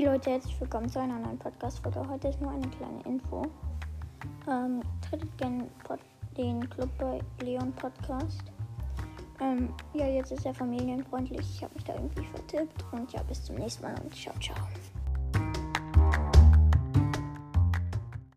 Hey Leute, herzlich willkommen zu einer neuen Podcast-Folge. Heute ist nur eine kleine Info. Ähm, tretet gerne den Club bei Leon Podcast. Ähm, ja, jetzt ist er familienfreundlich. Ich habe mich da irgendwie vertippt. Und ja, bis zum nächsten Mal und ciao, ciao.